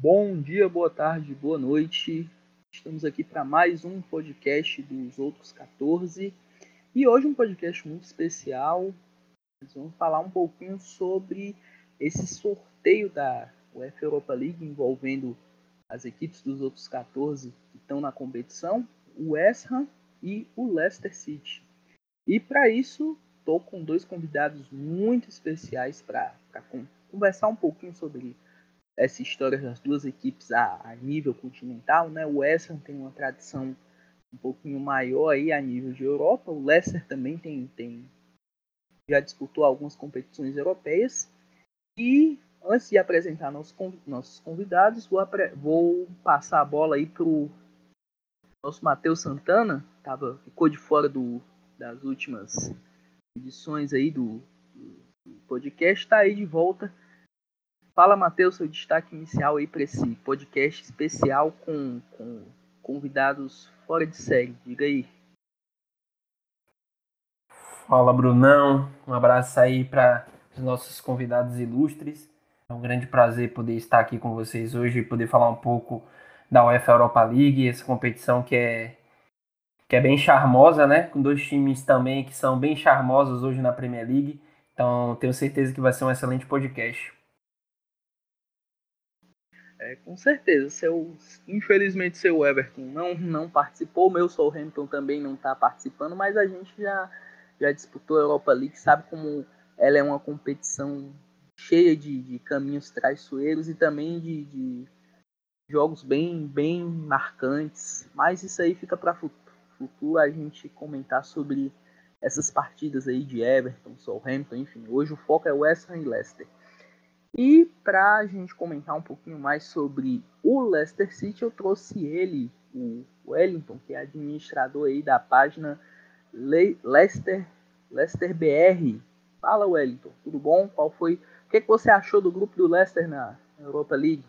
Bom dia, boa tarde, boa noite. Estamos aqui para mais um podcast dos outros 14 e hoje um podcast muito especial. Nós vamos falar um pouquinho sobre esse sorteio da UEFA Europa League envolvendo as equipes dos outros 14 que estão na competição, o West Ham e o Leicester City. E para isso, estou com dois convidados muito especiais para conversar um pouquinho sobre essa história das duas equipes a, a nível continental, né? O Ham tem uma tradição um pouquinho maior aí a nível de Europa, o Leicester também tem, tem já disputou algumas competições europeias. E antes de apresentar nossos, nossos convidados, vou, vou passar a bola aí pro nosso Matheus Santana, tava, ficou de fora do, das últimas edições aí do, do podcast, está aí de volta Fala, Matheus, seu destaque inicial aí para esse podcast especial com, com convidados fora de série. Diga aí. Fala, Brunão. Um abraço aí para os nossos convidados ilustres. É um grande prazer poder estar aqui com vocês hoje e poder falar um pouco da UEFA Europa League, essa competição que é que é bem charmosa, né? Com dois times também que são bem charmosos hoje na Premier League. Então, tenho certeza que vai ser um excelente podcast. É, com certeza. Seu, infelizmente, seu Everton não, não participou. O meu Southampton também não está participando, mas a gente já, já disputou a Europa League, sabe como ela é uma competição cheia de, de caminhos traiçoeiros e também de, de jogos bem, bem marcantes. Mas isso aí fica para futuro a gente comentar sobre essas partidas aí de Everton, Southampton, enfim. Hoje o foco é West Ham e Leicester. E para a gente comentar um pouquinho mais sobre o Leicester City, eu trouxe ele, o Wellington, que é administrador aí da página Le Leicester, Leicester BR. Fala Wellington, tudo bom? Qual foi? O que, que você achou do grupo do Leicester na Europa League?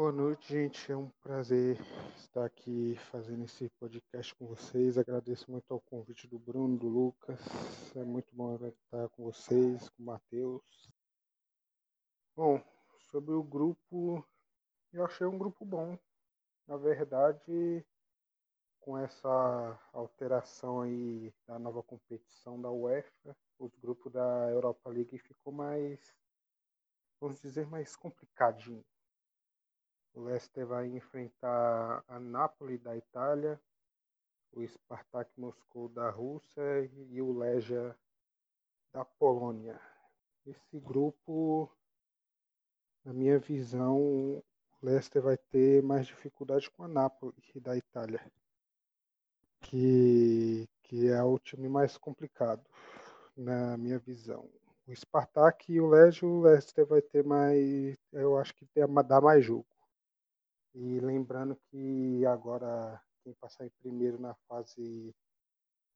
Boa noite, gente. É um prazer estar aqui fazendo esse podcast com vocês. Agradeço muito ao convite do Bruno, do Lucas. É muito bom estar com vocês, com o Matheus. Bom, sobre o grupo, eu achei um grupo bom. Na verdade, com essa alteração aí da nova competição da UEFA, os grupos da Europa League ficou mais, vamos dizer, mais complicadinho o Leicester vai enfrentar a Napoli da Itália, o Spartak Moscou da Rússia e o Legia da Polônia. Esse grupo, na minha visão, o Leicester vai ter mais dificuldade com a Napoli da Itália, que, que é o time mais complicado, na minha visão. O Spartak e o Legia, o Leicester vai ter mais, eu acho que dá mais jogo. E lembrando que agora quem passar em primeiro na fase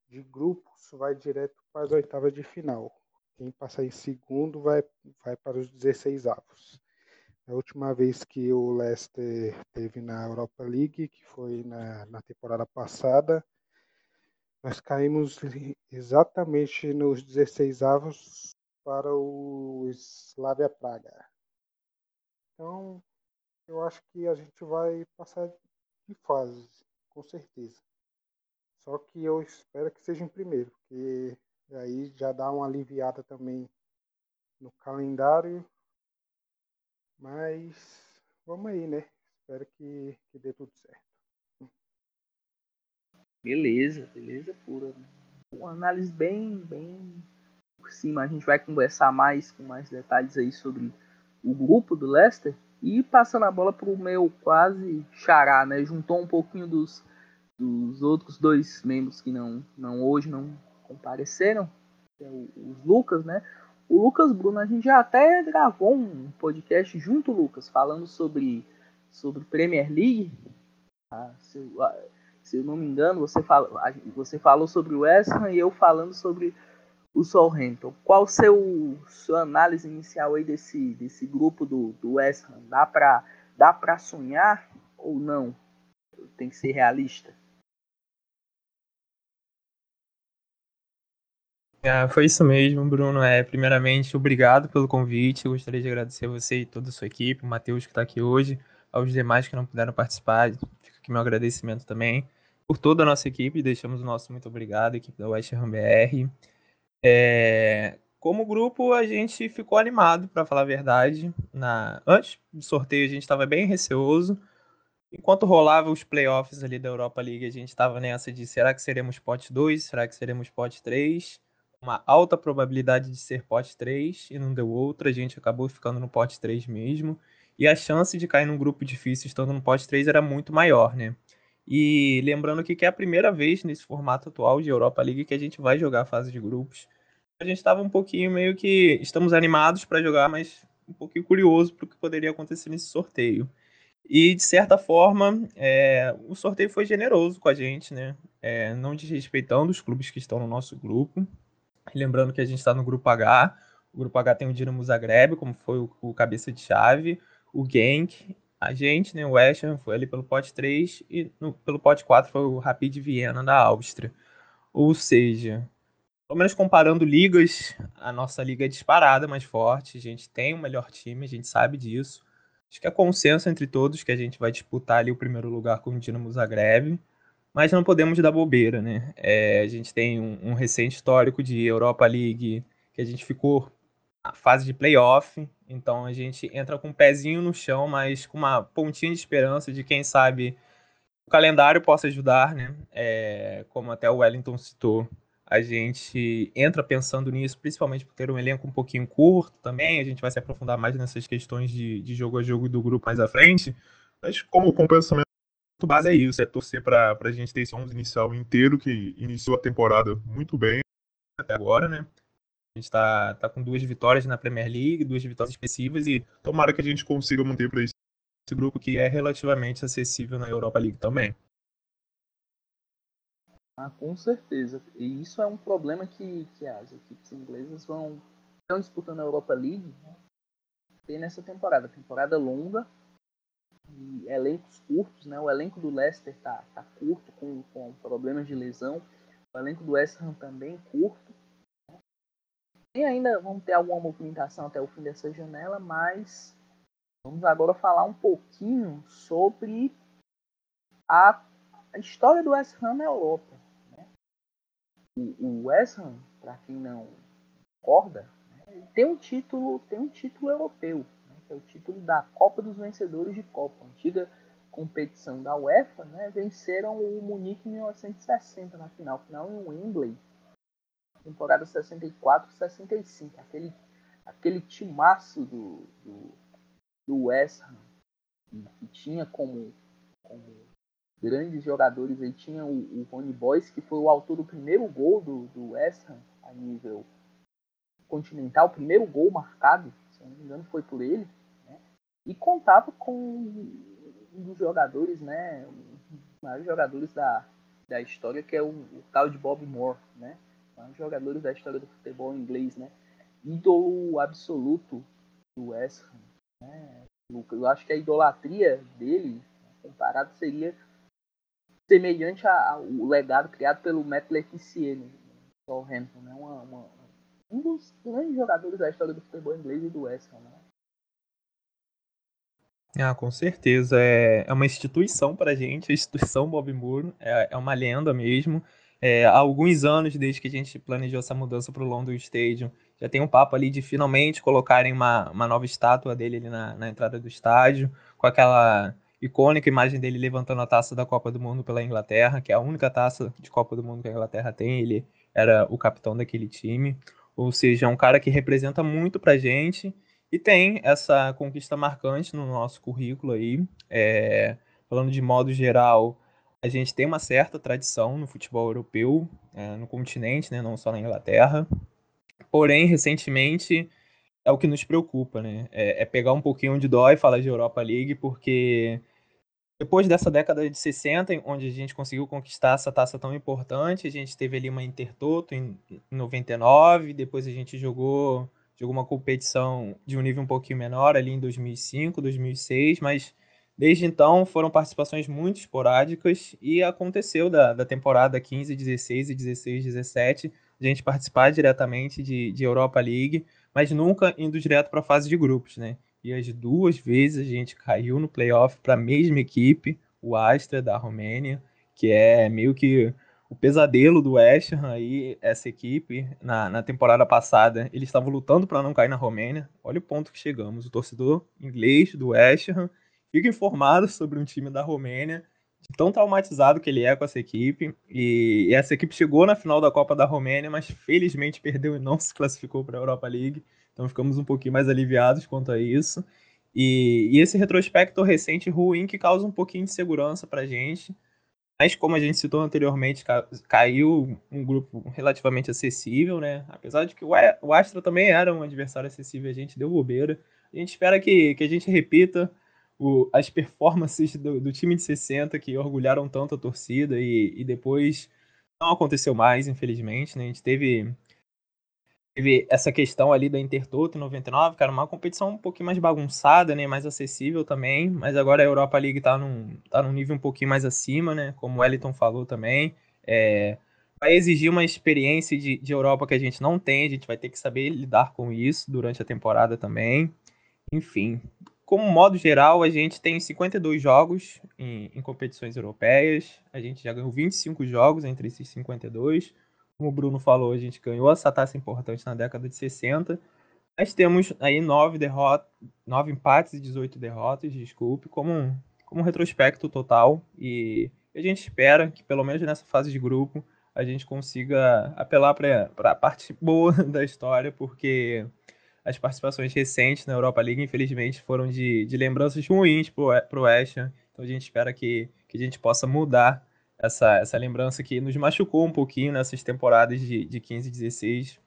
de grupos vai direto para as oitavas de final. Quem passar em segundo vai, vai para os 16 avos. A última vez que o Leicester teve na Europa League, que foi na, na temporada passada, nós caímos exatamente nos 16 avos para o Slavia Praga. Então, eu acho que a gente vai passar de fase, com certeza. Só que eu espero que seja em primeiro, porque aí já dá uma aliviada também no calendário. Mas vamos aí, né? Espero que, que dê tudo certo. Beleza, beleza pura. Uma análise bem, bem por cima. A gente vai conversar mais com mais detalhes aí sobre o grupo do Leicester. E passando a bola para o meu quase xará, né? Juntou um pouquinho dos, dos outros dois membros que não, não hoje não compareceram, que é o, Lucas, né? O Lucas Bruno, a gente já até gravou um podcast junto, Lucas, falando sobre, sobre Premier League. Ah, se, ah, se, eu não me engano, você, fala, você falou sobre o West Ham e eu falando sobre o Southampton. Qual seu sua análise inicial aí desse, desse grupo do, do West Ham? Dá para dá para sonhar ou não? Tem que ser realista. Ah, foi isso mesmo, Bruno. É, primeiramente, obrigado pelo convite. Eu gostaria de agradecer a você e toda a sua equipe, o Matheus que está aqui hoje, aos demais que não puderam participar. Fica aqui meu agradecimento também. Por toda a nossa equipe, deixamos o nosso muito obrigado, equipe da West Ham BR. É, como grupo, a gente ficou animado, para falar a verdade. Na... Antes do sorteio, a gente estava bem receoso. Enquanto rolava os playoffs ali da Europa League, a gente estava nessa de será que seremos pote 2? Será que seremos pote 3? uma alta probabilidade de ser pote 3 e não deu outra, a gente acabou ficando no pote 3 mesmo. E a chance de cair num grupo difícil estando no pote 3 era muito maior, né? E lembrando que, que é a primeira vez nesse formato atual de Europa League que a gente vai jogar a fase de grupos. A gente estava um pouquinho meio que. Estamos animados para jogar, mas um pouquinho curioso para o que poderia acontecer nesse sorteio. E, de certa forma, é, o sorteio foi generoso com a gente, né? É, não desrespeitando os clubes que estão no nosso grupo. Lembrando que a gente está no grupo H. O grupo H tem o Dinamo Zagreb, como foi o, o cabeça de chave, o Genk, a gente, né, o West Ham foi ali pelo pote 3 e no, pelo pote 4 foi o Rapid Viena da Áustria. Ou seja, pelo menos comparando ligas, a nossa liga é disparada, mais forte, a gente tem o melhor time, a gente sabe disso. Acho que é consenso entre todos que a gente vai disputar ali o primeiro lugar com o Dinamo Zagreb mas não podemos dar bobeira, né? É, a gente tem um, um, recente histórico de Europa League que a gente ficou fase de playoff, então a gente entra com um pezinho no chão, mas com uma pontinha de esperança de quem sabe o calendário possa ajudar, né? É, como até o Wellington citou, a gente entra pensando nisso, principalmente por ter um elenco um pouquinho curto também. A gente vai se aprofundar mais nessas questões de, de jogo a jogo do grupo mais à frente. Mas como compensamento base é isso, é torcer para a gente ter esse 11 inicial inteiro que iniciou a temporada muito bem até agora, né? A gente está tá com duas vitórias na Premier League, duas vitórias expressivas e tomara que a gente consiga manter para esse, grupo que é relativamente acessível na Europa League também. Ah, com certeza. E isso é um problema que, que as equipes inglesas vão estão disputando a Europa League né? nessa temporada. Temporada longa, e elencos curtos, né? O elenco do Leicester tá, tá curto, com, com problemas de lesão. O elenco do West Ham também curto. Né? E ainda vamos ter alguma movimentação até o fim dessa janela, mas vamos agora falar um pouquinho sobre a, história do West Ham na Europa. Né? O, West Ham, para quem não recorda, né? tem um título, tem um título europeu que é o título da Copa dos Vencedores de Copa, antiga competição da UEFA, né, venceram o Munique em 1960 na final, final em Wembley, temporada 64-65, aquele aquele timaço do, do, do West Ham, que, tinha como, como, grandes jogadores, aí tinha o, o Ronnie Boyce, que foi o autor do primeiro gol do, do West Ham a nível continental, o primeiro gol marcado se não me engano foi por ele, né? e contava com um dos jogadores, né, um dos maiores jogadores da, da história, que é o, o tal de Bob Moore, né, dos jogadores da história do futebol inglês, né, ídolo absoluto do West Ham, né, eu acho que a idolatria dele, comparado, seria semelhante ao legado criado pelo Matt Letizier no Southampton, né, uma, uma um dos grandes jogadores da história do futebol inglês e do West Ham, né? Ah, com certeza. É, é uma instituição para a gente, a instituição Bob Moore. É, é uma lenda mesmo. É, há alguns anos, desde que a gente planejou essa mudança para o London Stadium, já tem um papo ali de finalmente colocarem uma, uma nova estátua dele ali na, na entrada do estádio, com aquela icônica imagem dele levantando a taça da Copa do Mundo pela Inglaterra, que é a única taça de Copa do Mundo que a Inglaterra tem. Ele era o capitão daquele time. Ou seja, é um cara que representa muito pra gente e tem essa conquista marcante no nosso currículo aí. É, falando de modo geral, a gente tem uma certa tradição no futebol europeu, é, no continente, né, não só na Inglaterra. Porém, recentemente, é o que nos preocupa, né? É, é pegar um pouquinho de dó e falar de Europa League, porque depois dessa década de 60, onde a gente conseguiu conquistar essa taça tão importante, a gente teve ali uma Intertoto em 99, depois a gente jogou, jogou uma competição de um nível um pouquinho menor ali em 2005, 2006, mas desde então foram participações muito esporádicas e aconteceu da, da temporada 15, 16 e 16, 17 a gente participar diretamente de, de Europa League, mas nunca indo direto para a fase de grupos, né? E as duas vezes a gente caiu no playoff para a mesma equipe, o Astra da Romênia, que é meio que o pesadelo do West Ham aí, essa equipe, na, na temporada passada, eles estavam lutando para não cair na Romênia. Olha o ponto que chegamos. O torcedor inglês do West Ham fica informado sobre um time da Romênia, tão traumatizado que ele é com essa equipe. E, e essa equipe chegou na final da Copa da Romênia, mas felizmente perdeu e não se classificou para a Europa League. Então ficamos um pouquinho mais aliviados quanto a isso. E, e esse retrospecto recente ruim que causa um pouquinho de segurança para a gente. Mas como a gente citou anteriormente, caiu um grupo relativamente acessível, né? Apesar de que o Astra também era um adversário acessível, a gente deu bobeira. A gente espera que, que a gente repita o, as performances do, do, time de 60 que orgulharam tanto a torcida e, e depois não aconteceu mais, infelizmente, né? A gente teve teve essa questão ali da Intertoto 99, que era uma competição um pouquinho mais bagunçada, né, mais acessível também, mas agora a Europa League tá num, tá num nível um pouquinho mais acima, né, como o Wellington falou também, é, vai exigir uma experiência de, de Europa que a gente não tem, a gente vai ter que saber lidar com isso durante a temporada também, enfim. Como modo geral, a gente tem 52 jogos em, em competições europeias, a gente já ganhou 25 jogos entre esses 52, como o Bruno falou, a gente ganhou essa taça importante na década de 60. Nós temos aí nove derrotas, nove empates e 18 derrotas, desculpe, como como um retrospecto total. E a gente espera que, pelo menos nessa fase de grupo, a gente consiga apelar para a parte boa da história, porque as participações recentes na Europa League, infelizmente, foram de, de lembranças ruins para o West Ham. Então a gente espera que, que a gente possa mudar essa, essa lembrança que nos machucou um pouquinho nessas temporadas de, de 15, 16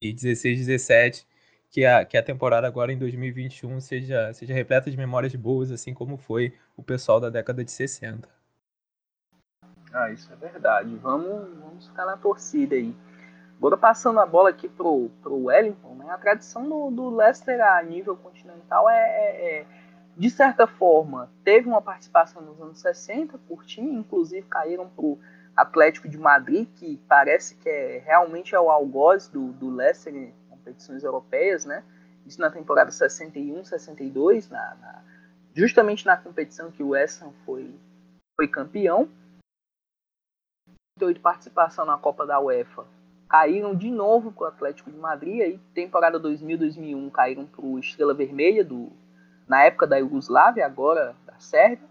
e 16, 17, que a, que a temporada agora em 2021 seja, seja repleta de memórias boas, assim como foi o pessoal da década de 60. Ah, isso é verdade. Vamos, vamos ficar na torcida aí. Agora passando a bola aqui pro, pro Wellington, né? A tradição do, do Leicester a nível continental é, é, é de certa forma, teve uma participação nos anos 60, curtinha, inclusive caíram para o Atlético de Madrid, que parece que é, realmente é o algoz do, do Leicester em competições europeias, né? Isso na temporada 61, 62, na, na, justamente na competição que o West Ham foi, foi campeão. Então, de participação na Copa da UEFA, caíram de novo para o Atlético de Madrid, aí temporada 2000-2001 caíram para o Estrela Vermelha do, na época da Iugoslávia, agora da Sérvia,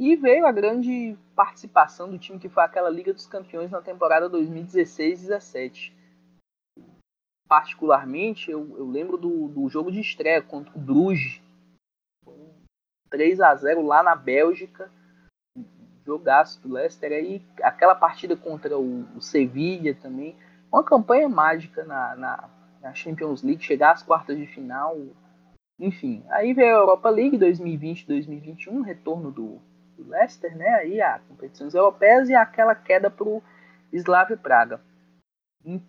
e veio a grande participação do time que foi aquela Liga dos Campeões na temporada 2016-17. Particularmente, eu, eu lembro do, do, jogo de estreia contra o Bruges, 3 a 0 lá na Bélgica, jogaço do Leicester, aí aquela partida contra o, o Sevilla também, uma campanha mágica na, na, na Champions League, chegar às quartas de final, enfim, aí veio a Europa League 2020-2021, retorno do, do, Leicester, né? Aí a competições europeias e aquela queda para o Slavia Praga. Então,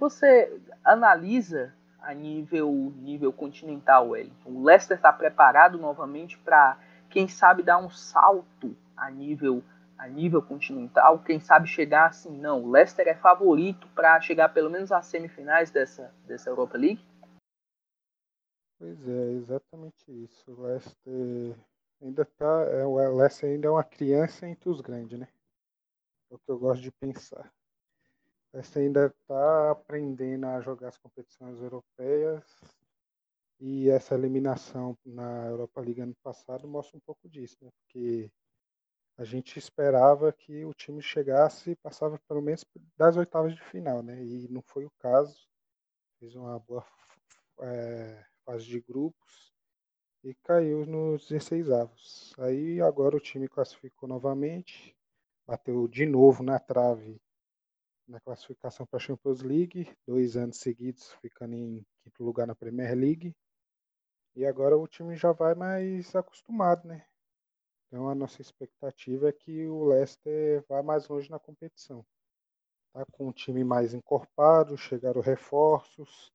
você analisa a nível, nível continental, Wellington, o Leicester está preparado novamente para, quem sabe, dar um salto a nível a nível continental, quem sabe chegar assim, não, o Leicester é favorito para chegar pelo menos às semifinais dessa, dessa Europa League? Pois é, exatamente isso. O Leicester ainda tá. É, o Leicester ainda é uma criança entre os grandes, né? É o que eu gosto de pensar. O Leicester ainda está aprendendo a jogar as competições europeias e essa eliminação na Europa League ano passado mostra um pouco disso, né? Porque a gente esperava que o time chegasse e passava pelo menos das oitavas de final, né? E não foi o caso. Fez uma boa é, fase de grupos e caiu nos 16 avos. Aí agora o time classificou novamente, bateu de novo na trave na classificação para a Champions League, dois anos seguidos ficando em quinto lugar na Premier League. E agora o time já vai mais acostumado, né? Então a nossa expectativa é que o Leicester vá mais longe na competição. Tá com um time mais encorpado, chegaram reforços,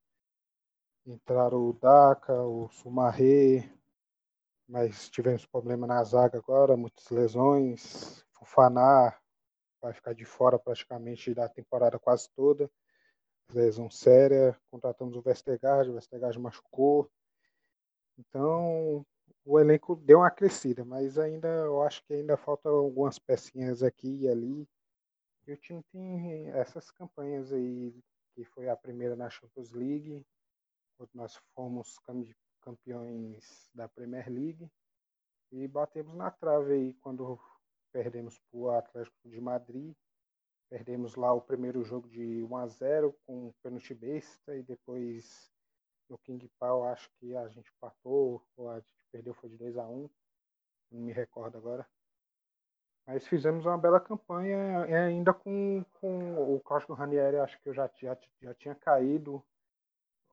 Entraram o Daka, o Sumaré, mas tivemos problema na zaga agora, muitas lesões. Fufaná vai ficar de fora praticamente da temporada quase toda. lesão séria, contratamos o Vestergaard, o Vestergaard machucou. Então, o elenco deu uma crescida, mas ainda eu acho que ainda faltam algumas pecinhas aqui e ali. E o time tem essas campanhas aí, que foi a primeira na Champions League, quando nós fomos campeões da Premier League, e batemos na trave aí quando perdemos para o Atlético de Madrid. Perdemos lá o primeiro jogo de 1 a 0 com o pênalti besta e depois no King Pau acho que a gente empatou ou a gente perdeu foi de 2 a 1 não me recordo agora. Mas fizemos uma bela campanha ainda com, com o Cláudio Ranieri, acho que eu já, já, já tinha caído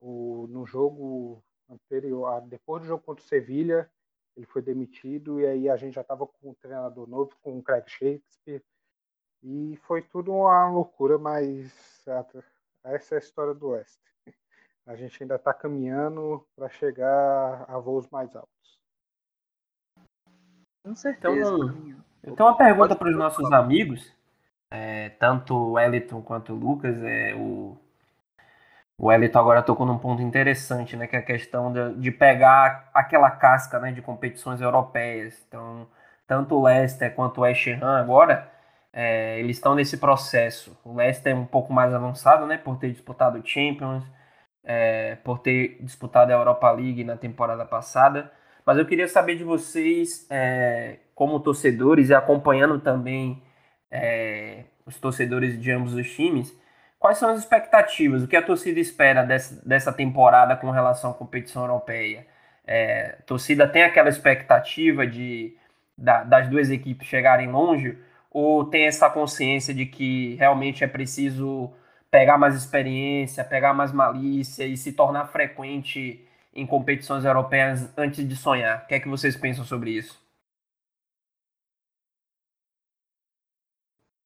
o, no jogo anterior, depois do jogo contra o Sevilha, ele foi demitido e aí a gente já estava com um treinador novo, com o Craig Shakespeare, e foi tudo uma loucura, mas essa é a história do Oeste. A gente ainda está caminhando para chegar a voos mais altos. Com certeza. Então, então uma pergunta para os nossos amigos, é, tanto o Wellington quanto o Lucas, é o o Wellington agora tocou num ponto interessante, né, que é a questão de, de pegar aquela casca, né, de competições europeias. Então, tanto o Leicester quanto o West Ham agora, é, eles estão nesse processo. O Leicester é um pouco mais avançado, né, por ter disputado o Champions, é, por ter disputado a Europa League na temporada passada. Mas eu queria saber de vocês, é, como torcedores e acompanhando também é, os torcedores de ambos os times, quais são as expectativas? O que a torcida espera dessa, dessa temporada com relação à competição europeia? É, a torcida tem aquela expectativa de da, das duas equipes chegarem longe ou tem essa consciência de que realmente é preciso pegar mais experiência, pegar mais malícia e se tornar frequente em competições europeias antes de sonhar. O que é que vocês pensam sobre isso?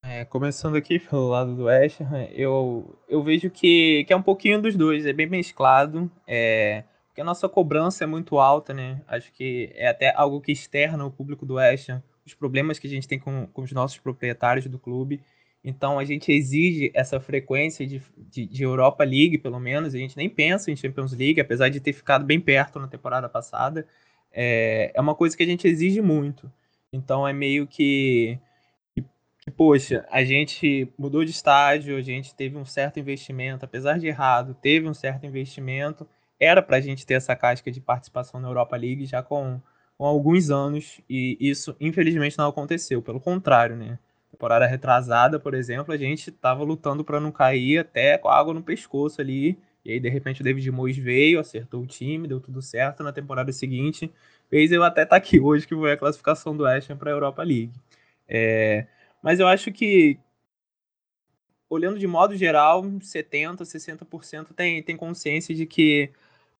É, começando aqui pelo lado do West Ham, eu, eu vejo que, que é um pouquinho dos dois, é bem mesclado, é, porque a nossa cobrança é muito alta, né? Acho que é até algo que externa o público do West Ham, os problemas que a gente tem com, com os nossos proprietários do clube. Então a gente exige essa frequência de, de, de, Europa League, pelo menos. A gente nem pensa em Champions League, apesar de ter ficado bem perto na temporada passada. É, é uma coisa que a gente exige muito. Então é meio que, que, que, poxa, a gente mudou de estágio, a gente teve um certo investimento, apesar de errado, teve um certo investimento. Era para a gente ter essa casca de participação na Europa League já com, com alguns anos, e isso infelizmente não aconteceu. Pelo contrário, né? Temporada retrasada, por exemplo, a gente tava lutando para não cair até com a água no pescoço ali. E aí, de repente, o David Moyes veio, acertou o time, deu tudo certo. Na temporada seguinte, fez eu até estar tá aqui hoje, que foi a classificação do West para a Europa League. É, mas eu acho que, olhando de modo geral, 70%, 60% tem, tem consciência de que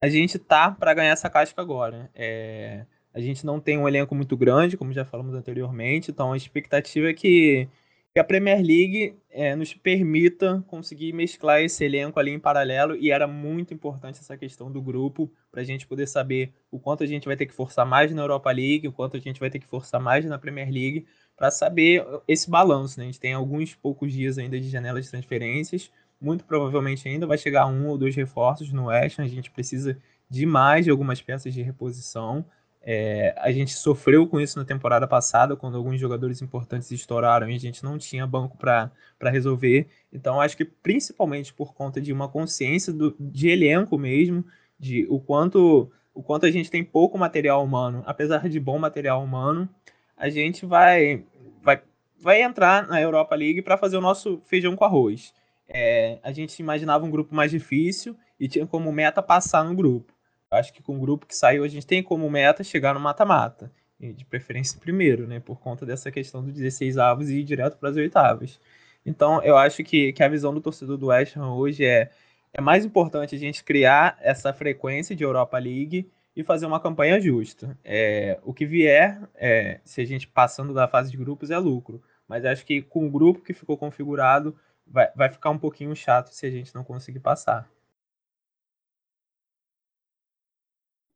a gente tá para ganhar essa casca agora. É, a gente não tem um elenco muito grande, como já falamos anteriormente, então a expectativa é que, que a Premier League é, nos permita conseguir mesclar esse elenco ali em paralelo, e era muito importante essa questão do grupo, para a gente poder saber o quanto a gente vai ter que forçar mais na Europa League, o quanto a gente vai ter que forçar mais na Premier League, para saber esse balanço. Né? A gente tem alguns poucos dias ainda de janela de transferências, muito provavelmente ainda vai chegar um ou dois reforços no West, a gente precisa de mais de algumas peças de reposição. É, a gente sofreu com isso na temporada passada, quando alguns jogadores importantes estouraram e a gente não tinha banco para resolver. Então, acho que principalmente por conta de uma consciência do, de elenco mesmo, de o quanto, o quanto a gente tem pouco material humano, apesar de bom material humano, a gente vai, vai, vai entrar na Europa League para fazer o nosso feijão com arroz. É, a gente imaginava um grupo mais difícil e tinha como meta passar no grupo. Acho que com o grupo que saiu, a gente tem como meta chegar no mata-mata. De preferência primeiro, né? Por conta dessa questão dos 16 avos e ir direto para as oitavas. Então, eu acho que, que a visão do torcedor do West Ham hoje é, é mais importante a gente criar essa frequência de Europa League e fazer uma campanha justa. É, o que vier, é, se a gente passando da fase de grupos, é lucro. Mas acho que com o grupo que ficou configurado, vai, vai ficar um pouquinho chato se a gente não conseguir passar.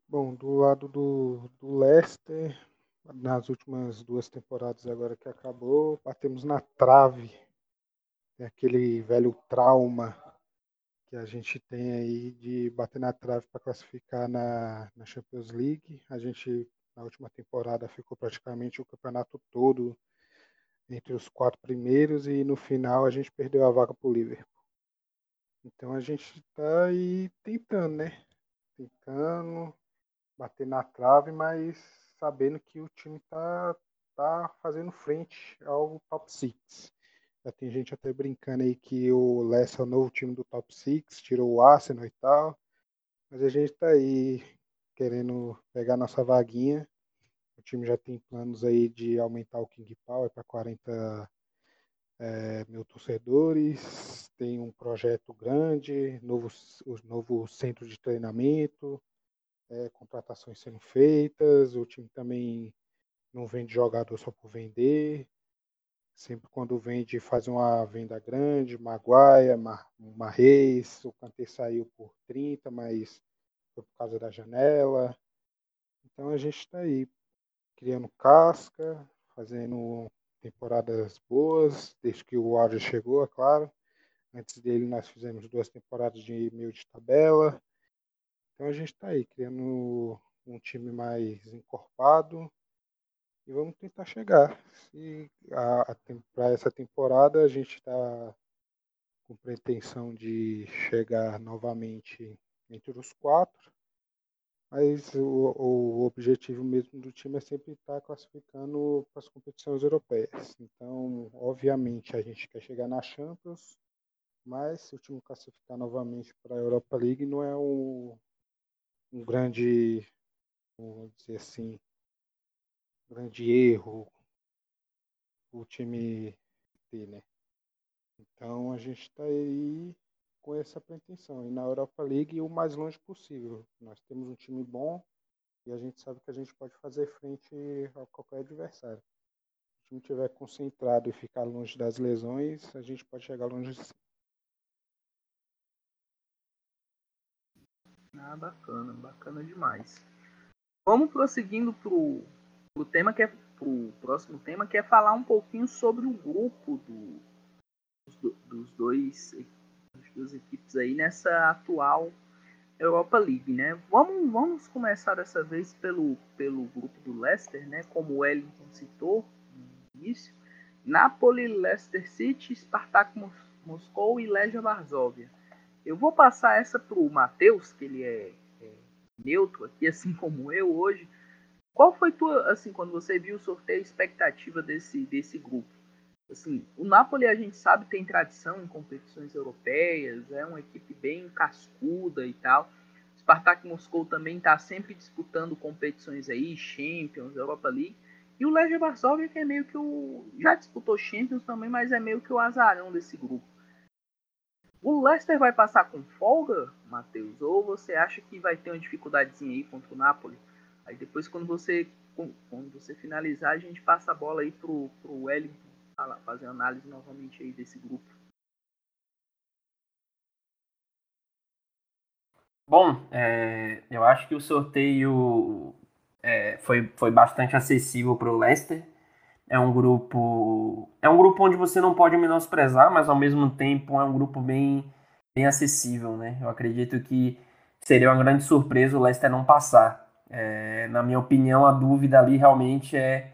Bom, do lado do, do Leicester, nas últimas duas temporadas agora que acabou, batemos na trave. Tem aquele velho trauma que a gente tem aí de bater na trave para classificar na, na Champions League. A gente, na última temporada, ficou praticamente o campeonato todo entre os quatro primeiros e no final a gente perdeu a vaga para o Liverpool. Então a gente está aí tentando, né? Tentando bater na trave, mas sabendo que o time está tá fazendo frente ao top 6. Já tem gente até brincando aí que o Leicester é o novo time do top 6, tirou o Arsenal e tal. Mas a gente tá aí querendo pegar nossa vaguinha. O time já tem planos aí de aumentar o King Power para 40 é, mil torcedores. Tem um projeto grande, novo, novo centro de treinamento, é, contratações sendo feitas. O time também não vende jogador só por vender. Sempre quando vende, faz uma venda grande, Maguaia, Marreis, o Kanté saiu por 30, mas foi por causa da janela. Então a gente está aí criando casca, fazendo temporadas boas, desde que o Áudio chegou, é claro. Antes dele nós fizemos duas temporadas de meio de tabela. Então a gente está aí criando um time mais encorpado, e vamos tentar chegar. E para essa temporada a gente está com pretensão de chegar novamente entre os quatro, mas o, o objetivo mesmo do time é sempre estar tá classificando para as competições europeias. Então, obviamente, a gente quer chegar na Champions, mas se o time classificar novamente para a Europa League não é um, um grande, vamos dizer assim, grande erro o time ter, né? Então a gente está aí com essa pretensão. E na Europa League o mais longe possível. Nós temos um time bom e a gente sabe que a gente pode fazer frente a qualquer adversário. Se o time estiver concentrado e ficar longe das lesões, a gente pode chegar longe sim. Ah, bacana, bacana demais. Vamos prosseguindo pro pro tema que é pro próximo tema que é falar um pouquinho sobre o grupo do, dos, dos dois das duas equipes aí nessa atual Europa League, né? Vamos, vamos começar dessa vez pelo, pelo grupo do Leicester, né? Como o Wellington citou no início. Napoli, Leicester City, Spartak Moscou e Legia Varsóvia. Eu vou passar essa para o Matheus, que ele é, é, neutro aqui, assim como eu hoje, qual foi tua, assim, quando você viu o sorteio, expectativa desse, desse grupo? Assim, o Napoli a gente sabe tem tradição em competições europeias, é uma equipe bem cascuda e tal. O Spartak Moscou também está sempre disputando competições aí, Champions, Europa League. E o Legia Varsóvia que é meio que o já disputou Champions também, mas é meio que o azarão desse grupo. O Leicester vai passar com folga, Matheus? Ou você acha que vai ter uma dificuldadezinha aí contra o Napoli? Aí depois quando você quando você finalizar, a gente passa a bola aí pro, pro Wellington fazer análise novamente aí desse grupo. Bom, é, eu acho que o sorteio é, foi, foi bastante acessível para o Leicester. É um grupo é um grupo onde você não pode menosprezar, mas ao mesmo tempo é um grupo bem, bem acessível, né? Eu acredito que seria uma grande surpresa o Leicester não passar. É, na minha opinião, a dúvida ali realmente é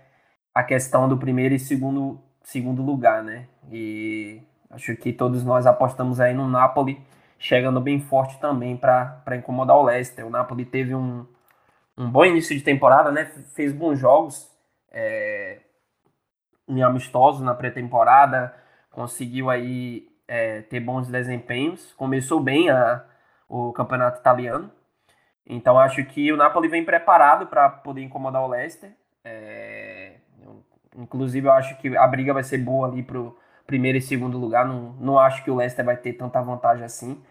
a questão do primeiro e segundo, segundo lugar, né? E acho que todos nós apostamos aí no Napoli chegando bem forte também para incomodar o Leicester. O Napoli teve um, um bom início de temporada, né? Fez bons jogos é, em amistosos na pré-temporada, conseguiu aí é, ter bons desempenhos, começou bem a, o campeonato italiano. Então acho que o Napoli vem preparado para poder incomodar o Leicester. É, inclusive eu acho que a briga vai ser boa ali pro primeiro e segundo lugar. Não, não acho que o Leicester vai ter tanta vantagem assim.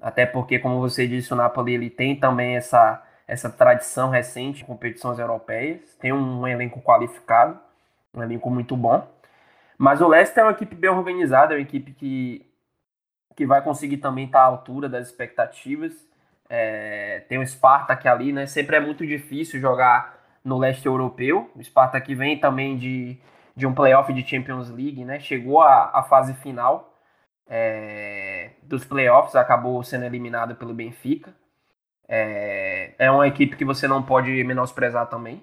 Até porque, como você disse, o Napoli ele tem também essa, essa tradição recente em competições europeias. Tem um elenco qualificado, um elenco muito bom. Mas o Leicester é uma equipe bem organizada, é uma equipe que, que vai conseguir também estar à altura das expectativas. É, tem o Spartak ali, né? Sempre é muito difícil jogar no leste europeu. O Spartak vem também de, de um playoff de Champions League, né? Chegou à, fase final. É, dos playoffs, acabou sendo eliminado pelo Benfica. É, é uma equipe que você não pode menosprezar também.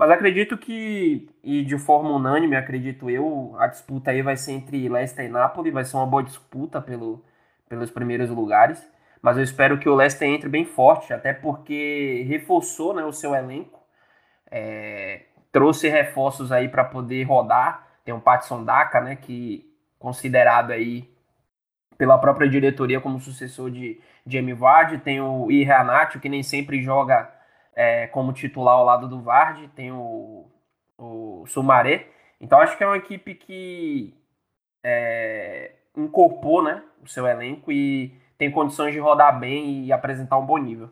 Mas acredito que, e de forma unânime, acredito eu, a disputa aí vai ser entre Leicester e Napoli, vai ser uma boa disputa pelo, pelos primeiros lugares. Mas eu espero que o Leicester entre bem forte, até porque reforçou né, o seu elenco, é, trouxe reforços aí para poder rodar. Tem o Patson Daka, né, que considerado aí pela própria diretoria como sucessor de Jamie Vardy, tem o Irreanacho, que nem sempre joga é, como titular ao lado do Vardy, tem o, o Sumaré. Então acho que é uma equipe que é, incorporou né, o seu elenco e tem condições de rodar bem e apresentar um bom nível.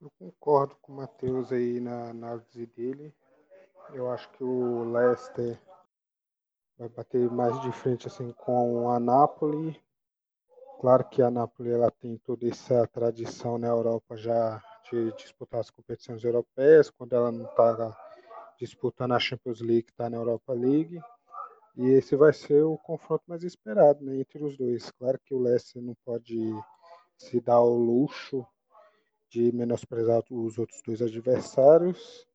Eu concordo com o Matheus aí na análise dele. Eu acho que o Leicester vai bater mais de frente assim com a Napoli. Claro que a Napoli ela tem toda essa tradição na Europa já de disputar as competições europeias, quando ela não está disputando a Champions League, está na Europa League. E esse vai ser o confronto mais esperado né, entre os dois. Claro que o Leicester não pode se dar o luxo de menosprezar os outros dois adversários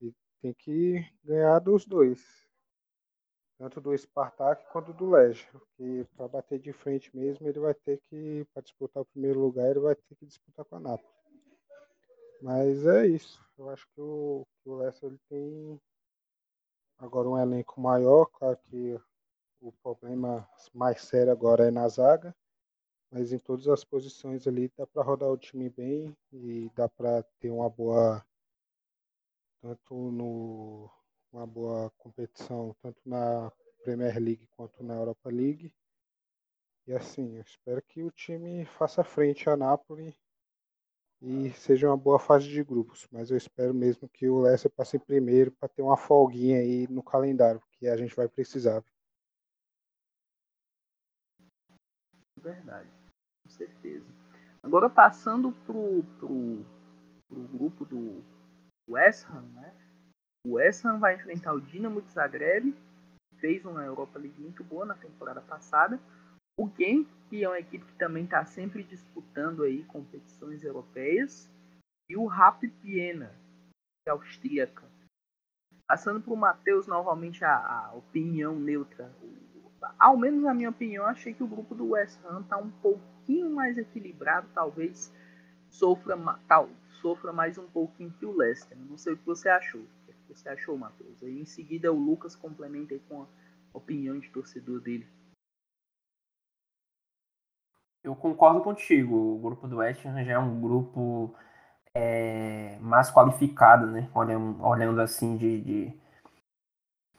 e tem que ganhar dos dois. Tanto do Spartak quanto do Lege. Porque para bater de frente mesmo, ele vai ter que, para disputar o primeiro lugar, ele vai ter que disputar com a Napoli. Mas é isso. Eu acho que o, o Leicester ele tem agora um elenco maior, claro que o problema mais sério agora é na zaga, mas em todas as posições ali dá para rodar o time bem e dá para ter uma boa tanto no uma boa competição tanto na Premier League quanto na Europa League. E assim, eu espero que o time faça frente a Napoli e seja uma boa fase de grupos. Mas eu espero mesmo que o Leicester passe em primeiro para ter uma folguinha aí no calendário, que a gente vai precisar. Verdade, com certeza. Agora passando pro, pro, grupo do West Ham, né? O West Ham vai enfrentar o Dinamo de Zagreb, fez uma Europa League muito boa na temporada passada. O Genk, que é uma equipe que também está sempre disputando aí competições europeias, e o Rapid Viena, que é austríaca. Passando para o Matheus, novamente a, a, opinião neutra. Ao menos na minha opinião, achei que o grupo do West Ham está um pouquinho mais equilibrado, talvez sofra, tal, sofra mais um pouquinho que o Leicester. Não sei o que você achou. Você achou, Matheus? Aí em seguida o Lucas complementa com a opinião de torcedor dele. Eu concordo contigo. O grupo do West já é um grupo é, mais qualificado, né? Olhando, olhando assim de, de,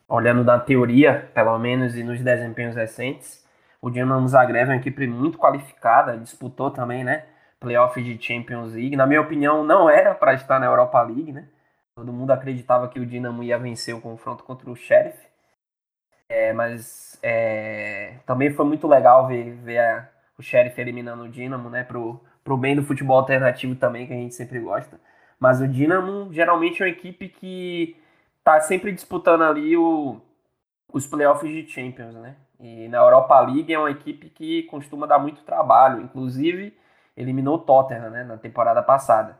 olhando da teoria, pelo menos, e nos desempenhos recentes. O Dinamo Zagreb é uma equipe muito qualificada, disputou também, né? Playoff de Champions League. Na minha opinião, não era para estar na Europa League, né? Todo mundo acreditava que o Dinamo ia vencer o confronto contra o Sheriff. É, mas é, também foi muito legal ver, ver a, o Sheriff eliminando o Dinamo, né? Pro, pro bem do futebol alternativo também, que a gente sempre gosta. Mas o Dinamo geralmente é uma equipe que tá sempre disputando ali o, os playoffs de Champions, né? E na Europa League é uma equipe que costuma dar muito trabalho. Inclusive, eliminou o Tottenham né, na temporada passada.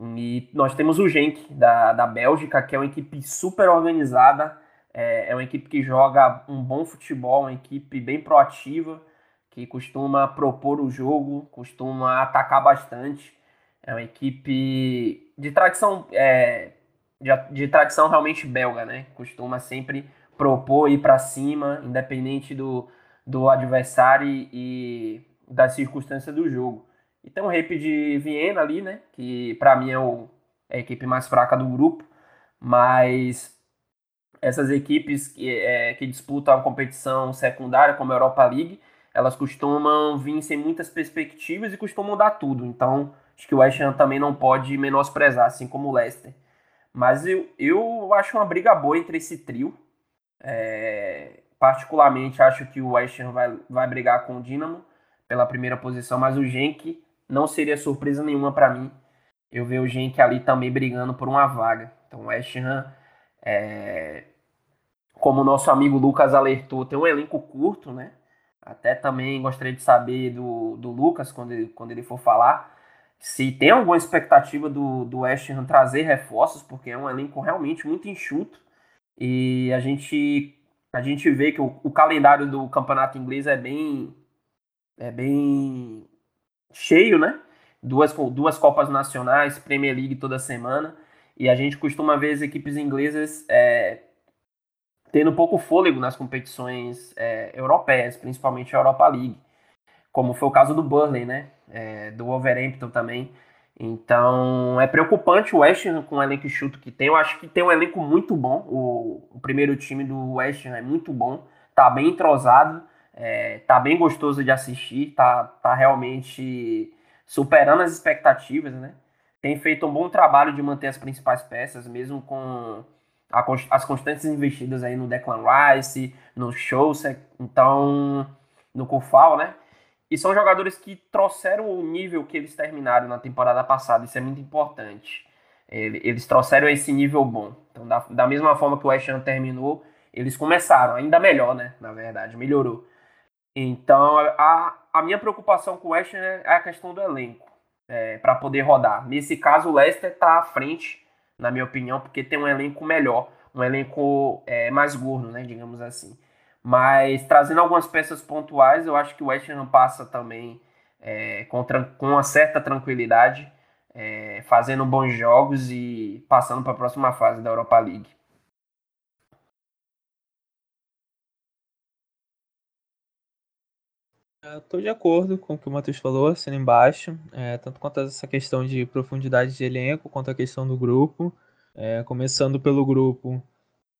E nós temos o Genk, da, da Bélgica, que é uma equipe super organizada. É, é uma equipe que joga um bom futebol, uma equipe bem proativa que costuma propor o jogo, costuma atacar bastante. É uma equipe de tradição, é, de, de, tradição realmente belga, né? Costuma sempre propor ir para cima, independente do, do adversário e da circunstância do jogo. Tem o Rape de Viena ali, né? Que para mim é, o, é a equipe mais fraca do grupo, mas essas equipes que, é, que disputam a competição secundária, como a Europa League, elas costumam vir sem muitas perspectivas e costumam dar tudo. Então, acho que o West Ham também não pode menosprezar, assim como o Leicester. Mas eu, eu acho uma briga boa entre esse trio. É, particularmente, acho que o West Ham vai, vai brigar com o Dinamo pela primeira posição, mas o Genk não seria surpresa nenhuma para mim. Eu ver o Genk ali também brigando por uma vaga. Então, o West Ham é, como o nosso amigo Lucas alertou, tem um elenco curto, né? Até também gostaria de saber do, do Lucas, quando ele, quando ele for falar, se tem alguma expectativa do, do West Ham trazer reforços, porque é um elenco realmente muito enxuto. E a gente, a gente vê que o, o calendário do campeonato inglês é bem, é bem cheio, né? Duas, duas Copas Nacionais, Premier League toda semana. E a gente costuma ver as equipes inglesas é, tendo pouco fôlego nas competições é, europeias, principalmente a Europa League, como foi o caso do Burnley, né? É, do Wolverhampton também. Então é preocupante o West Ham com o elenco chuto que tem. Eu acho que tem um elenco muito bom. O, o primeiro time do West Ham é muito bom, tá bem entrosado, é, tá bem gostoso de assistir, tá, tá realmente superando as expectativas, né? Tem feito um bom trabalho de manter as principais peças, mesmo com a, as constantes investidas aí no Declan Rice, no Schulze, então no Kufal, né? E são jogadores que trouxeram o nível que eles terminaram na temporada passada, isso é muito importante. Eles trouxeram esse nível bom. Então, da, da mesma forma que o West Ham terminou, eles começaram, ainda melhor, né? Na verdade, melhorou. Então, a, a minha preocupação com o West Ham é a questão do elenco, é, para poder rodar. Nesse caso, o Leicester está à frente na minha opinião, porque tem um elenco melhor, um elenco é, mais gordo, né, digamos assim. Mas trazendo algumas peças pontuais, eu acho que o West Ham passa também é, com, com uma certa tranquilidade, é, fazendo bons jogos e passando para a próxima fase da Europa League. Estou de acordo com o que o Matheus falou, assina embaixo, é, tanto quanto essa questão de profundidade de elenco, quanto a questão do grupo. É, começando pelo grupo,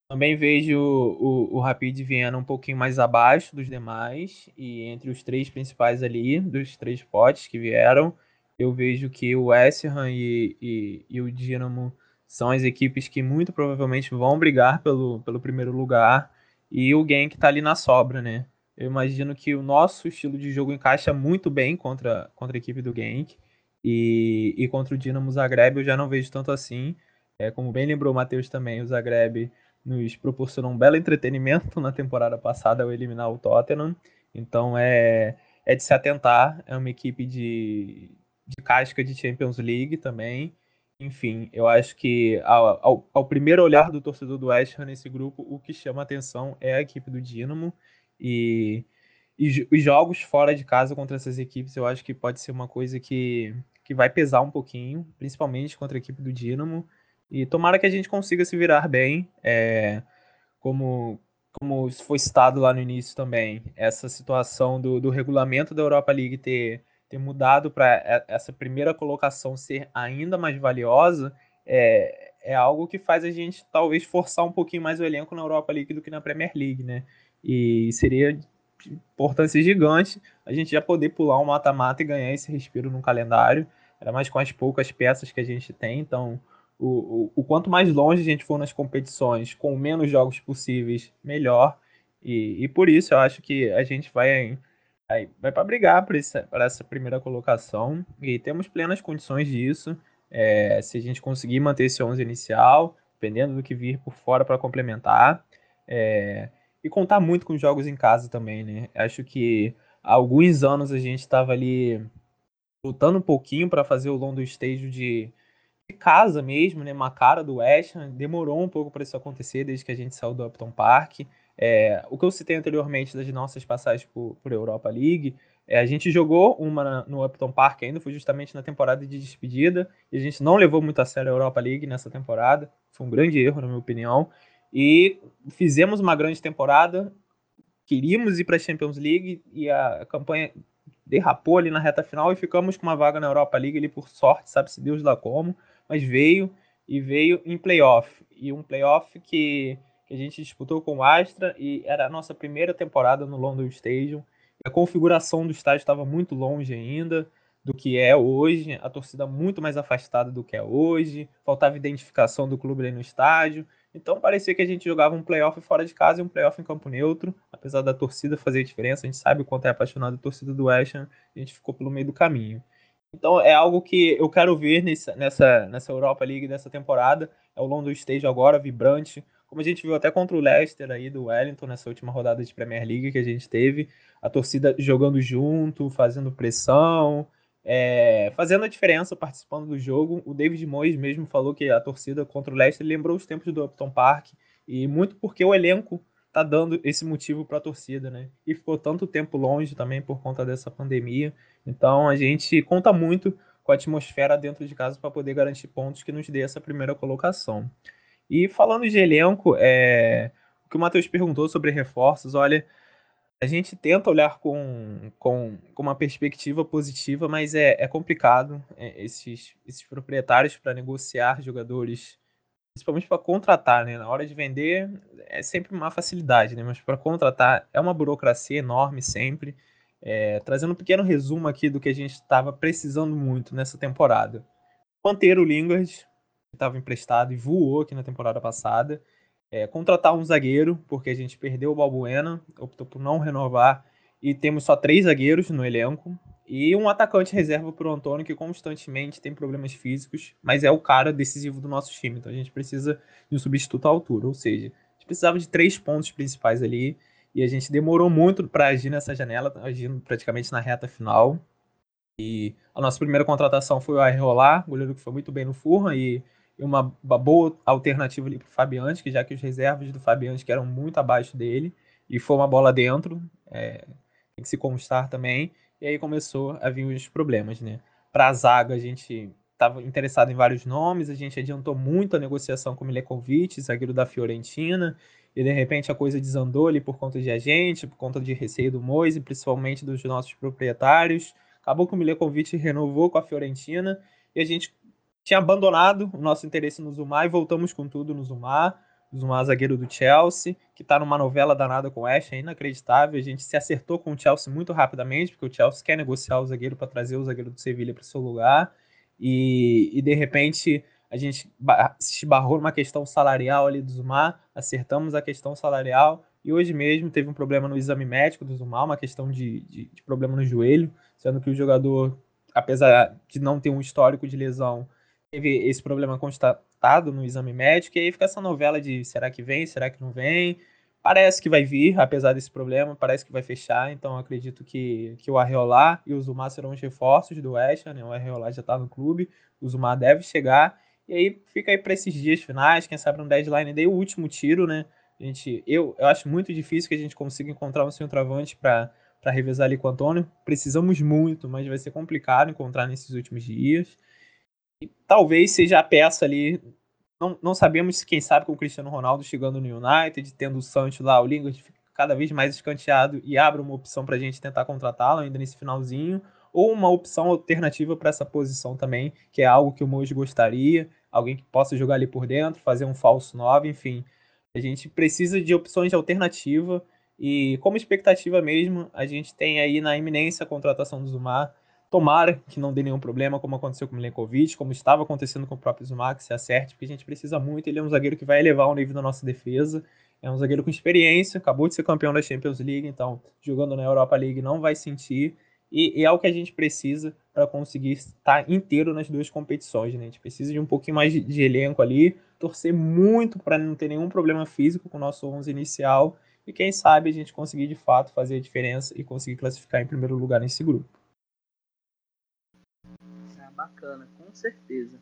também vejo o, o, Rapid Viena um pouquinho mais abaixo dos demais, e entre os três principais ali, dos três potes que vieram, eu vejo que o West e, e, e o Dinamo são as equipes que muito provavelmente vão brigar pelo, pelo primeiro lugar, e o Genk está ali na sobra, né? Eu imagino que o nosso estilo de jogo encaixa muito bem contra, contra a equipe do Genk. E, e contra o Dinamo Zagreb eu já não vejo tanto assim. É, como bem lembrou o Matheus também, o Zagreb nos proporcionou um belo entretenimento na temporada passada ao eliminar o Tottenham. Então é, é de se atentar. É uma equipe de, de casca de Champions League também. Enfim, eu acho que ao, ao, ao primeiro olhar do torcedor do West Ham nesse grupo, o que chama atenção é a equipe do Dinamo. E, e os jogos fora de casa contra essas equipes eu acho que pode ser uma coisa que, que vai pesar um pouquinho, principalmente contra a equipe do Dinamo. E tomara que a gente consiga se virar bem, é, como, como foi citado lá no início também, essa situação do, do regulamento da Europa League ter, ter mudado para essa primeira colocação ser ainda mais valiosa, é, é algo que faz a gente talvez forçar um pouquinho mais o elenco na Europa League do que na Premier League, né? E seria de importância gigante a gente já poder pular um mata-mata e ganhar esse respiro no calendário, era mais com as poucas peças que a gente tem, então o, o, o, quanto mais longe a gente for nas competições, com menos jogos possíveis, melhor. E, e por isso eu acho que a gente vai, vai, vai para brigar por essa, essa primeira colocação e temos plenas condições disso. É, se a gente conseguir manter esse 11 inicial, dependendo do que vir por fora para complementar. É, e contar muito com jogos em casa também, né? Acho que há alguns anos a gente estava ali lutando um pouquinho para fazer o London Stage de, de, casa mesmo, né? Uma cara do West Ham. Demorou um pouco para isso acontecer desde que a gente saiu do Upton Park. É, o que eu citei anteriormente das nossas passagens por, por Europa League, é, a gente jogou uma no Upton Park ainda, foi justamente na temporada de despedida, e a gente não levou muito a sério a Europa League nessa temporada. Foi um grande erro, na minha opinião. E fizemos uma grande temporada, queríamos ir para a Champions League e a campanha derrapou ali na reta final e ficamos com uma vaga na Europa League ali por sorte, sabe-se Deus lá como, mas veio e veio em playoff. E um playoff que, que a gente disputou com o Astra e era a nossa primeira temporada no London Stadium. A configuração do estádio estava muito longe ainda do que é hoje, a torcida muito mais afastada do que é hoje, faltava identificação do clube ali no estádio. Então parecia que a gente jogava um playoff fora de casa e um playoff em campo neutro, apesar da torcida fazer diferença, a gente sabe o quanto é apaixonado a torcida do West Ham, a gente ficou pelo meio do caminho. Então é algo que eu quero ver nessa, nessa, nessa Europa League dessa temporada, é o London Stage agora, vibrante, como a gente viu até contra o Leicester aí do Wellington nessa última rodada de Premier League que a gente teve, a torcida jogando junto, fazendo pressão, é, fazendo a diferença, participando do jogo. O David Moyes mesmo falou que a torcida contra o Leicester lembrou os tempos do Upton Park e muito porque o elenco tá dando esse motivo para a torcida, né? E ficou tanto tempo longe também por conta dessa pandemia. Então a gente conta muito com a atmosfera dentro de casa para poder garantir pontos que nos dê essa primeira colocação. E falando de elenco, é... o que o Matheus perguntou sobre reforços, olha, a gente tenta olhar com, com, com uma perspectiva positiva, mas é, é complicado é, esses, esses proprietários para negociar jogadores, principalmente para contratar, né? Na hora de vender é sempre uma facilidade, né? Mas para contratar é uma burocracia enorme sempre. É, trazendo um pequeno resumo aqui do que a gente estava precisando muito nessa temporada. Manter o Lingard, estava emprestado e voou aqui na temporada passada. É, contratar um zagueiro, porque a gente perdeu o Balbuena, optou por não renovar e temos só três zagueiros no elenco. E um atacante reserva para o Antônio, que constantemente tem problemas físicos, mas é o cara decisivo do nosso time. Então a gente precisa de um substituto à altura. Ou seja, a gente precisava de três pontos principais ali. E a gente demorou muito para agir nessa janela, agindo praticamente na reta final. E a nossa primeira contratação foi o Arreolar, goleiro que foi muito bem no Furra e uma, uma boa alternativa ali para o Fabiante, que já que os reservas do Fabiante que eram muito abaixo dele, e foi uma bola dentro, é, tem que se constar também, e aí começou a vir os problemas, né? Para a zaga, a gente estava interessado em vários nomes, a gente adiantou muito a negociação com o Milekovic, zagueiro da Fiorentina, e de repente a coisa desandou ali por conta de agente, por conta de receio do Moise, principalmente dos nossos proprietários. Acabou que o Milekovic renovou com a Fiorentina, e a gente tinha abandonado o nosso interesse no Zumar e voltamos com tudo no Zumar. Zumar, zagueiro do Chelsea, que está numa novela danada com o Ash, é inacreditável. A gente se acertou com o Chelsea muito rapidamente, porque o Chelsea quer negociar o zagueiro para trazer o zagueiro do Sevilha para o seu lugar. E, e de repente a gente se esbarrou numa questão salarial ali do Zumar, acertamos a questão salarial. E hoje mesmo teve um problema no exame médico do Zumar, uma questão de, de, de problema no joelho, sendo que o jogador, apesar de não ter um histórico de lesão, teve esse problema constatado no exame médico, e aí fica essa novela de será que vem, será que não vem. Parece que vai vir, apesar desse problema, parece que vai fechar, então acredito que, que o Arreolá e o Zumar serão os reforços do West né? O Arreolá já está no clube, o Zumar deve chegar, e aí fica aí para esses dias finais, quem sabe no deadline dei o último tiro, né? A gente, eu, eu acho muito difícil que a gente consiga encontrar um centroavante para revezar ali com o Antônio. Precisamos muito, mas vai ser complicado encontrar nesses últimos dias talvez seja a peça ali. Não, não sabemos, quem sabe, com o Cristiano Ronaldo chegando no United, tendo o Sancho lá, o Lingard cada vez mais escanteado e abre uma opção para a gente tentar contratá-lo ainda nesse finalzinho, ou uma opção alternativa para essa posição também, que é algo que o Moji gostaria, alguém que possa jogar ali por dentro, fazer um falso 9, enfim. A gente precisa de opções de alternativa e como expectativa mesmo, a gente tem aí na iminência a contratação do Zumar, Tomara que não dê nenhum problema, como aconteceu com o Milenkovic, como estava acontecendo com o próprio Zuma, que se acerte, porque a gente precisa muito. Ele é um zagueiro que vai elevar o nível da nossa defesa. É um zagueiro com experiência, acabou de ser campeão da Champions League, então jogando na Europa League não vai sentir. E, e é o que a gente precisa para conseguir estar inteiro nas duas competições. Né? A gente precisa de um pouquinho mais de, de elenco ali, torcer muito para não ter nenhum problema físico com o nosso 11 inicial. E quem sabe a gente conseguir de fato fazer a diferença e conseguir classificar em primeiro lugar nesse grupo bacana, com certeza.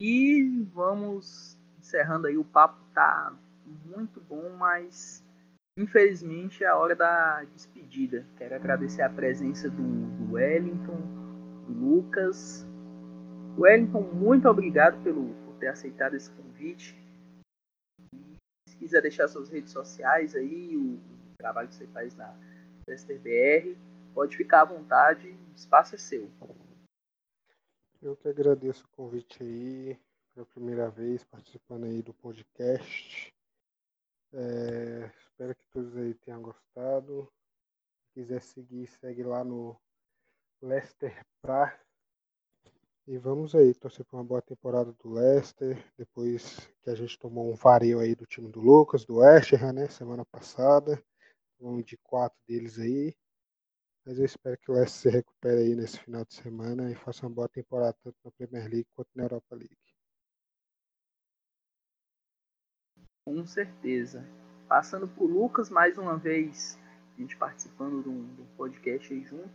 E vamos encerrando aí, o papo tá muito bom, mas infelizmente é a hora da despedida. Quero agradecer a presença do, do Wellington, do Lucas. Wellington, muito obrigado pelo, por ter aceitado esse convite. Se quiser deixar suas redes sociais aí, o, o trabalho que você faz na STBR, pode ficar à vontade, o espaço é seu. Eu que agradeço o convite aí, pela primeira vez participando aí do podcast. É, espero que todos aí tenham gostado. Se quiser seguir, segue lá no Leicester Pra. E vamos aí, torcer por uma boa temporada do Leicester. Depois que a gente tomou um vareio aí do time do Lucas, do West né? Semana passada. Um de quatro deles aí. Mas eu espero que o Leicester se recupere aí nesse final de semana e faça uma boa temporada tanto na Premier League quanto na Europa League. Com certeza. Passando por Lucas, mais uma vez, a gente participando de um, de um podcast aí junto.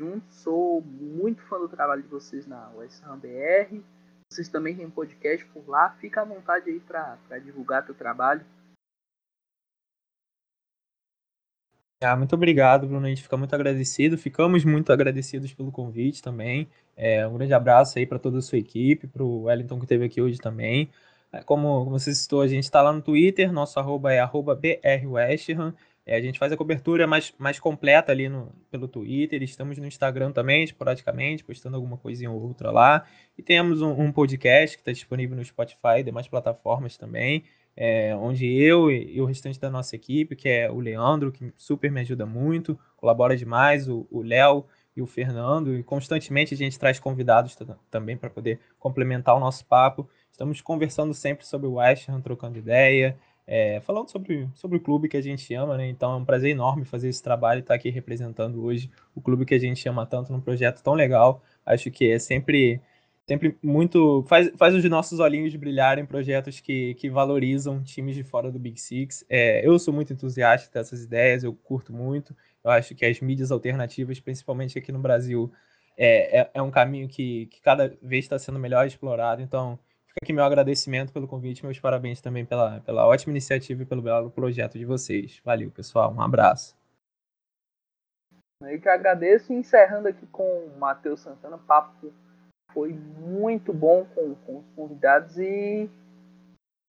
junto. Sou muito fã do trabalho de vocês na West Ham BR. Vocês também têm podcast por lá. Fica à vontade aí para divulgar teu trabalho. Ah, muito obrigado, Bruno. A gente fica muito agradecido. Ficamos muito agradecidos pelo convite também. É, um grande abraço aí para toda a sua equipe, para o Wellington que esteve aqui hoje também. É, como você citou, a gente está lá no Twitter, nosso arroba é arroba BRWestham. É, a gente faz a cobertura mais, mais completa ali no, pelo Twitter. Estamos no Instagram também, esporadicamente, postando alguma coisinha ou outra lá. E temos um, um podcast que está disponível no Spotify e demais plataformas também é, onde eu e, o restante da nossa equipe, que é o Leandro, que super me ajuda muito, colabora demais, o Léo e o Fernando, e constantemente a gente traz convidados também para poder complementar o nosso papo. Estamos conversando sempre sobre o West Ham, trocando ideia, é, falando sobre, sobre o clube que a gente ama, né? Então é um prazer enorme fazer esse trabalho e estar aqui representando hoje o clube que a gente ama tanto num projeto tão legal. Acho que é sempre sempre muito. Faz, faz os nossos olhinhos brilharem projetos que, que valorizam times de fora do Big Six. É, eu sou muito entusiasta dessas ideias, eu curto muito. Eu acho que as mídias alternativas, principalmente aqui no Brasil, é, é, é um caminho que, que cada vez está sendo melhor explorado. Então, fica aqui meu agradecimento pelo convite, meus parabéns também pela, pela ótima iniciativa e pelo belo projeto de vocês. Valeu, pessoal. Um abraço. Eu que agradeço, encerrando aqui com o Matheus Santana, papo foi muito bom com, com os convidados e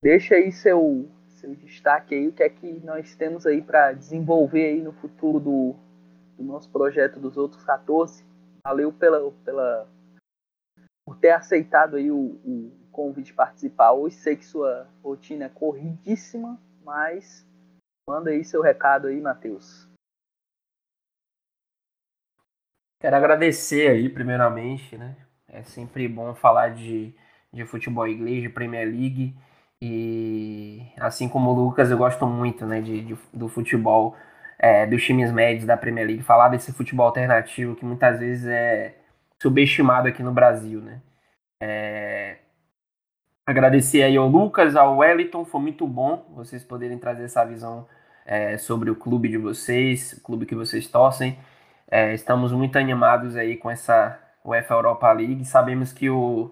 deixa aí seu, seu destaque aí, o que é que nós temos aí para desenvolver aí no futuro do, do nosso projeto dos outros 14. Valeu pela, pela por ter aceitado aí o, o convite participar hoje. Sei que sua rotina é corridíssima, mas manda aí seu recado aí, Matheus. Quero agradecer aí, primeiramente, né, é sempre bom falar de, de futebol inglês, de Premier League. E assim como o Lucas, eu gosto muito né, de, de do futebol é, dos times médios da Premier League. Falar desse futebol alternativo que muitas vezes é subestimado aqui no Brasil. Né? É, agradecer aí ao Lucas, ao Wellington, foi muito bom vocês poderem trazer essa visão é, sobre o clube de vocês, o clube que vocês torcem. É, estamos muito animados aí com essa UEFA Europa League. Sabemos que o,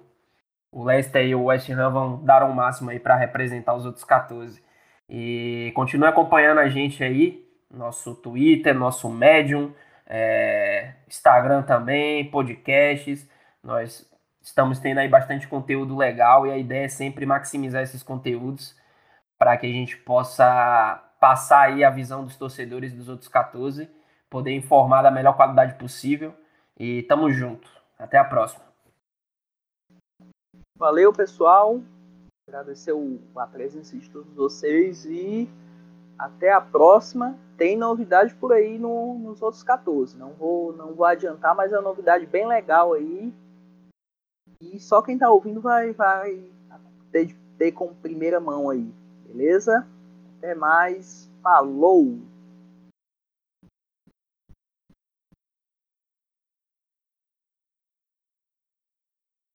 o Leicester e o West Ham vão dar o um máximo aí para representar os outros 14. E continue acompanhando a gente aí, nosso Twitter, nosso Medium, é, Instagram também, podcasts. Nós estamos tendo aí bastante conteúdo legal e a ideia é sempre maximizar esses conteúdos para que a gente possa passar aí a visão dos torcedores dos outros 14, poder informar da melhor qualidade possível. E tamo junto. Até a próxima. Valeu, pessoal. Agradecer a presença de todos vocês e até a próxima. Tem novidade por aí no, nos outros 14. Não vou, não vou adiantar, mas é uma novidade bem legal aí. E só quem tá ouvindo vai, vai ter, ter com primeira mão aí. Beleza? Até mais. Falou!